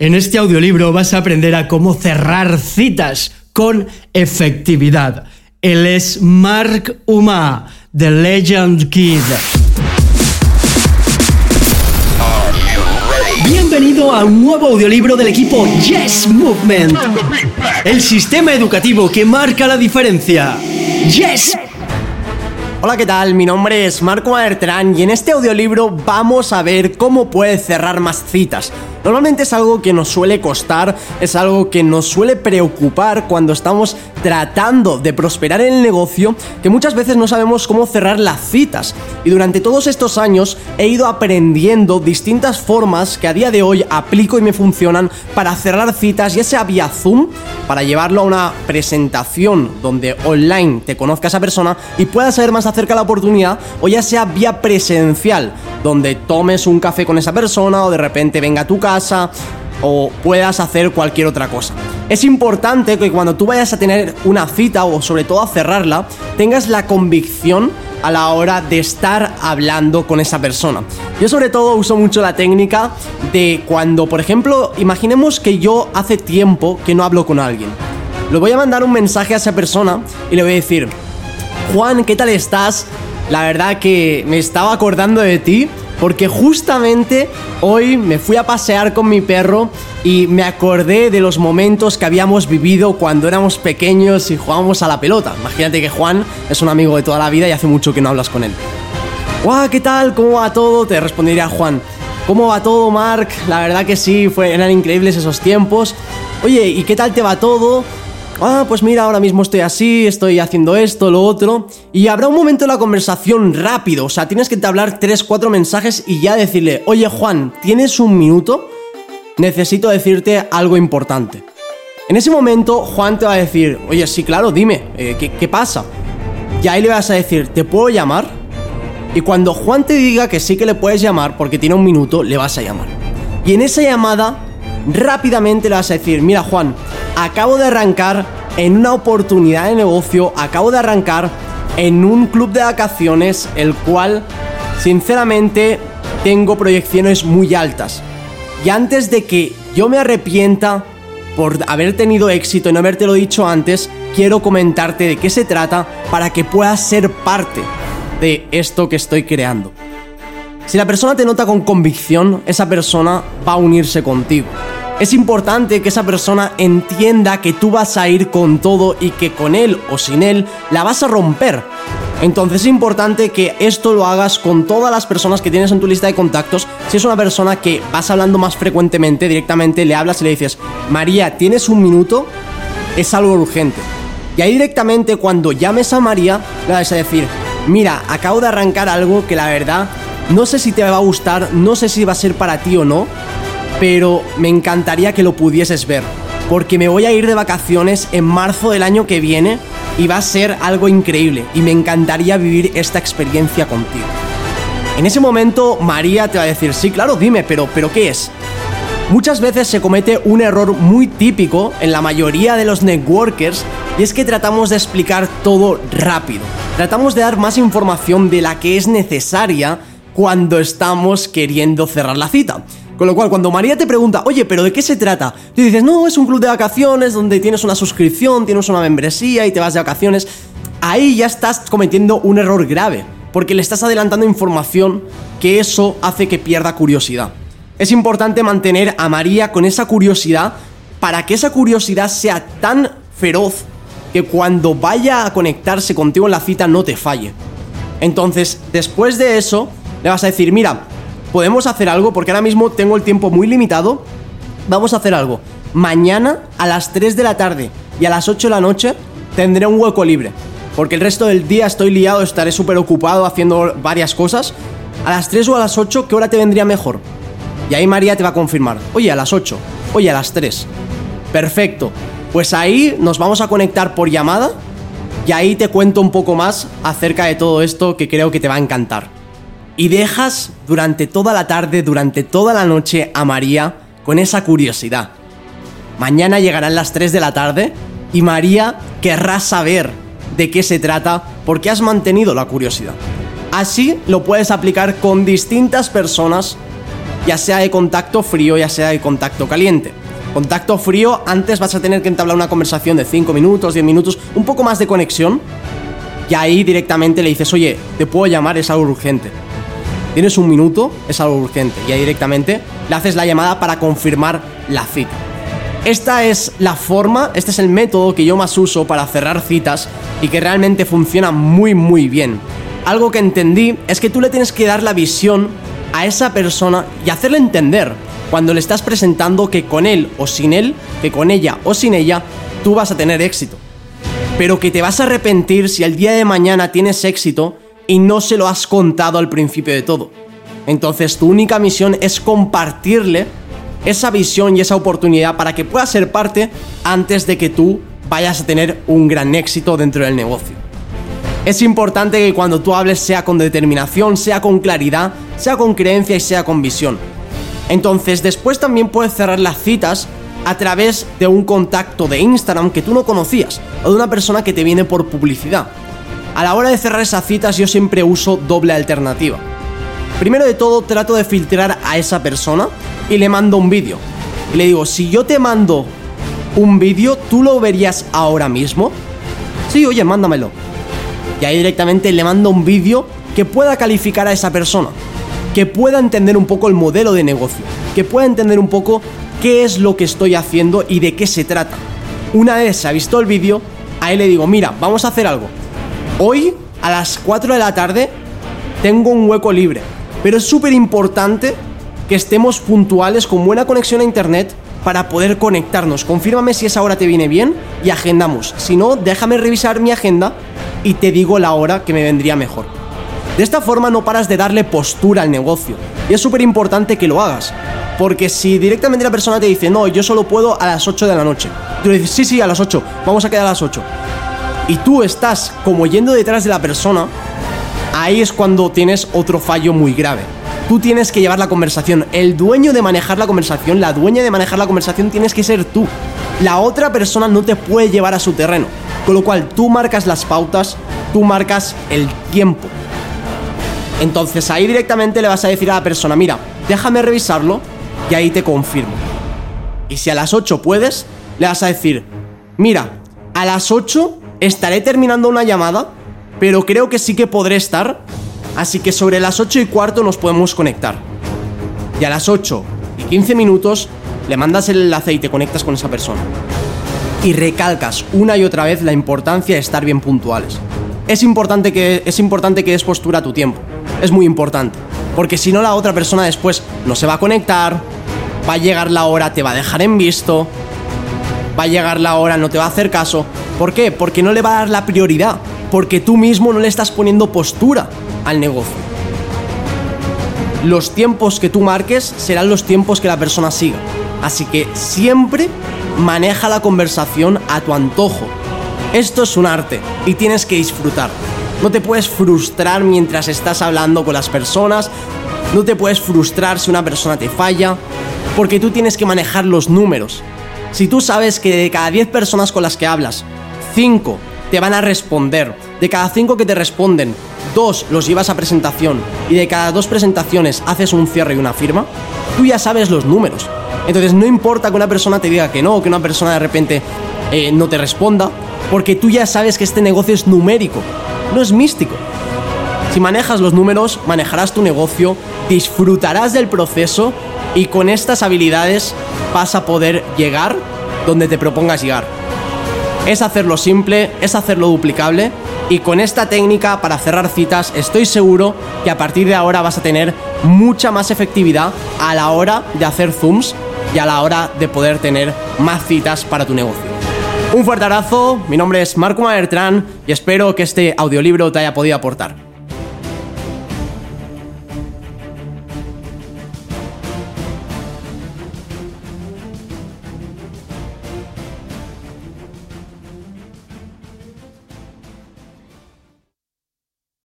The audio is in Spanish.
En este audiolibro vas a aprender a cómo cerrar citas con efectividad. Él es Mark Uma, The Legend Kid. Bienvenido a un nuevo audiolibro del equipo Yes Movement, el sistema educativo que marca la diferencia. Yes Hola, ¿qué tal? Mi nombre es Marco Bertrán y en este audiolibro vamos a ver cómo puedes cerrar más citas. Normalmente es algo que nos suele costar, es algo que nos suele preocupar cuando estamos tratando de prosperar en el negocio, que muchas veces no sabemos cómo cerrar las citas. Y durante todos estos años he ido aprendiendo distintas formas que a día de hoy aplico y me funcionan para cerrar citas, ya sea vía Zoom, para llevarlo a una presentación donde online te conozca esa persona y puedas saber más acerca de la oportunidad, o ya sea vía presencial, donde tomes un café con esa persona o de repente venga a tu casa o puedas hacer cualquier otra cosa. Es importante que cuando tú vayas a tener una cita o sobre todo a cerrarla, tengas la convicción a la hora de estar hablando con esa persona. Yo sobre todo uso mucho la técnica de cuando, por ejemplo, imaginemos que yo hace tiempo que no hablo con alguien. Le voy a mandar un mensaje a esa persona y le voy a decir, Juan, ¿qué tal estás? La verdad que me estaba acordando de ti porque justamente hoy me fui a pasear con mi perro y me acordé de los momentos que habíamos vivido cuando éramos pequeños y jugábamos a la pelota. Imagínate que Juan es un amigo de toda la vida y hace mucho que no hablas con él. ¡Guau! ¿Qué tal? ¿Cómo va todo? Te respondería Juan. ¿Cómo va todo, Mark? La verdad que sí, fue, eran increíbles esos tiempos. Oye, ¿y qué tal te va todo? Ah, pues mira, ahora mismo estoy así, estoy haciendo esto, lo otro. Y habrá un momento en la conversación rápido, o sea, tienes que hablar 3, 4 mensajes y ya decirle, oye Juan, ¿tienes un minuto? Necesito decirte algo importante. En ese momento Juan te va a decir, oye, sí, claro, dime, eh, ¿qué, ¿qué pasa? Y ahí le vas a decir, ¿te puedo llamar? Y cuando Juan te diga que sí que le puedes llamar porque tiene un minuto, le vas a llamar. Y en esa llamada, rápidamente le vas a decir, mira Juan, acabo de arrancar en una oportunidad de negocio, acabo de arrancar en un club de vacaciones, el cual, sinceramente, tengo proyecciones muy altas. Y antes de que yo me arrepienta por haber tenido éxito y no habértelo dicho antes, quiero comentarte de qué se trata para que puedas ser parte de esto que estoy creando. Si la persona te nota con convicción, esa persona va a unirse contigo. Es importante que esa persona entienda que tú vas a ir con todo y que con él o sin él la vas a romper. Entonces es importante que esto lo hagas con todas las personas que tienes en tu lista de contactos. Si es una persona que vas hablando más frecuentemente, directamente le hablas y le dices, María, ¿tienes un minuto? Es algo urgente. Y ahí directamente cuando llames a María, le vas a decir, mira, acabo de arrancar algo que la verdad no sé si te va a gustar, no sé si va a ser para ti o no, pero me encantaría que lo pudieses ver, porque me voy a ir de vacaciones en marzo del año que viene y va a ser algo increíble y me encantaría vivir esta experiencia contigo. En ese momento María te va a decir, sí, claro, dime, pero, pero ¿qué es? Muchas veces se comete un error muy típico en la mayoría de los networkers y es que tratamos de explicar todo rápido. Tratamos de dar más información de la que es necesaria cuando estamos queriendo cerrar la cita. Con lo cual, cuando María te pregunta, oye, ¿pero de qué se trata? Tú dices, no, es un club de vacaciones donde tienes una suscripción, tienes una membresía y te vas de vacaciones. Ahí ya estás cometiendo un error grave, porque le estás adelantando información que eso hace que pierda curiosidad. Es importante mantener a María con esa curiosidad para que esa curiosidad sea tan feroz que cuando vaya a conectarse contigo en la cita no te falle. Entonces, después de eso, le vas a decir, mira, podemos hacer algo porque ahora mismo tengo el tiempo muy limitado. Vamos a hacer algo. Mañana a las 3 de la tarde y a las 8 de la noche tendré un hueco libre. Porque el resto del día estoy liado, estaré súper ocupado haciendo varias cosas. A las 3 o a las 8, ¿qué hora te vendría mejor? Y ahí María te va a confirmar. Oye, a las 8. Oye, a las 3. Perfecto. Pues ahí nos vamos a conectar por llamada y ahí te cuento un poco más acerca de todo esto que creo que te va a encantar y dejas durante toda la tarde, durante toda la noche a María con esa curiosidad. Mañana llegarán las 3 de la tarde y María querrá saber de qué se trata porque has mantenido la curiosidad. Así lo puedes aplicar con distintas personas ya sea de contacto frío, ya sea de contacto caliente. Contacto frío, antes vas a tener que entablar una conversación de 5 minutos, 10 minutos, un poco más de conexión. Y ahí directamente le dices, oye, te puedo llamar, es algo urgente. Tienes un minuto, es algo urgente. Y ahí directamente le haces la llamada para confirmar la cita. Esta es la forma, este es el método que yo más uso para cerrar citas y que realmente funciona muy muy bien. Algo que entendí es que tú le tienes que dar la visión a esa persona y hacerle entender cuando le estás presentando que con él o sin él, que con ella o sin ella, tú vas a tener éxito. Pero que te vas a arrepentir si el día de mañana tienes éxito y no se lo has contado al principio de todo. Entonces tu única misión es compartirle esa visión y esa oportunidad para que pueda ser parte antes de que tú vayas a tener un gran éxito dentro del negocio. Es importante que cuando tú hables sea con determinación, sea con claridad, sea con creencia y sea con visión. Entonces después también puedes cerrar las citas a través de un contacto de Instagram que tú no conocías o de una persona que te viene por publicidad. A la hora de cerrar esas citas yo siempre uso doble alternativa. Primero de todo trato de filtrar a esa persona y le mando un vídeo. Y le digo, si yo te mando un vídeo, ¿tú lo verías ahora mismo? Sí, oye, mándamelo. Y ahí directamente le mando un vídeo que pueda calificar a esa persona que pueda entender un poco el modelo de negocio, que pueda entender un poco qué es lo que estoy haciendo y de qué se trata. Una vez se ha visto el vídeo, ahí le digo, mira, vamos a hacer algo. Hoy, a las 4 de la tarde, tengo un hueco libre, pero es súper importante que estemos puntuales con buena conexión a internet para poder conectarnos. Confírmame si esa hora te viene bien y agendamos. Si no, déjame revisar mi agenda y te digo la hora que me vendría mejor. De esta forma no paras de darle postura al negocio. Y es súper importante que lo hagas. Porque si directamente la persona te dice, no, yo solo puedo a las 8 de la noche. Tú le dices, sí, sí, a las 8, vamos a quedar a las 8. Y tú estás como yendo detrás de la persona, ahí es cuando tienes otro fallo muy grave. Tú tienes que llevar la conversación. El dueño de manejar la conversación, la dueña de manejar la conversación tienes que ser tú. La otra persona no te puede llevar a su terreno. Con lo cual tú marcas las pautas, tú marcas el tiempo. Entonces ahí directamente le vas a decir a la persona, mira, déjame revisarlo y ahí te confirmo. Y si a las 8 puedes, le vas a decir, mira, a las 8 estaré terminando una llamada, pero creo que sí que podré estar, así que sobre las 8 y cuarto nos podemos conectar. Y a las 8 y 15 minutos le mandas el enlace y te conectas con esa persona. Y recalcas una y otra vez la importancia de estar bien puntuales. Es importante que, es importante que des postura a tu tiempo es muy importante. Porque si no, la otra persona después no se va a conectar, va a llegar la hora, te va a dejar en visto, va a llegar la hora, no te va a hacer caso. ¿Por qué? Porque no le va a dar la prioridad, porque tú mismo no le estás poniendo postura al negocio. Los tiempos que tú marques serán los tiempos que la persona siga. Así que siempre maneja la conversación a tu antojo. Esto es un arte y tienes que disfrutar. No te puedes frustrar mientras estás hablando con las personas. No te puedes frustrar si una persona te falla. Porque tú tienes que manejar los números. Si tú sabes que de cada 10 personas con las que hablas, 5 te van a responder. De cada 5 que te responden, 2 los llevas a presentación y de cada 2 presentaciones haces un cierre y una firma, tú ya sabes los números. Entonces no importa que una persona te diga que no, o que una persona de repente eh, no te responda, porque tú ya sabes que este negocio es numérico no es místico. Si manejas los números, manejarás tu negocio, disfrutarás del proceso y con estas habilidades vas a poder llegar donde te propongas llegar. Es hacerlo simple, es hacerlo duplicable y con esta técnica para cerrar citas estoy seguro que a partir de ahora vas a tener mucha más efectividad a la hora de hacer zooms y a la hora de poder tener más citas para tu negocio. Un fuerte abrazo, mi nombre es Marco Maertran y espero que este audiolibro te haya podido aportar.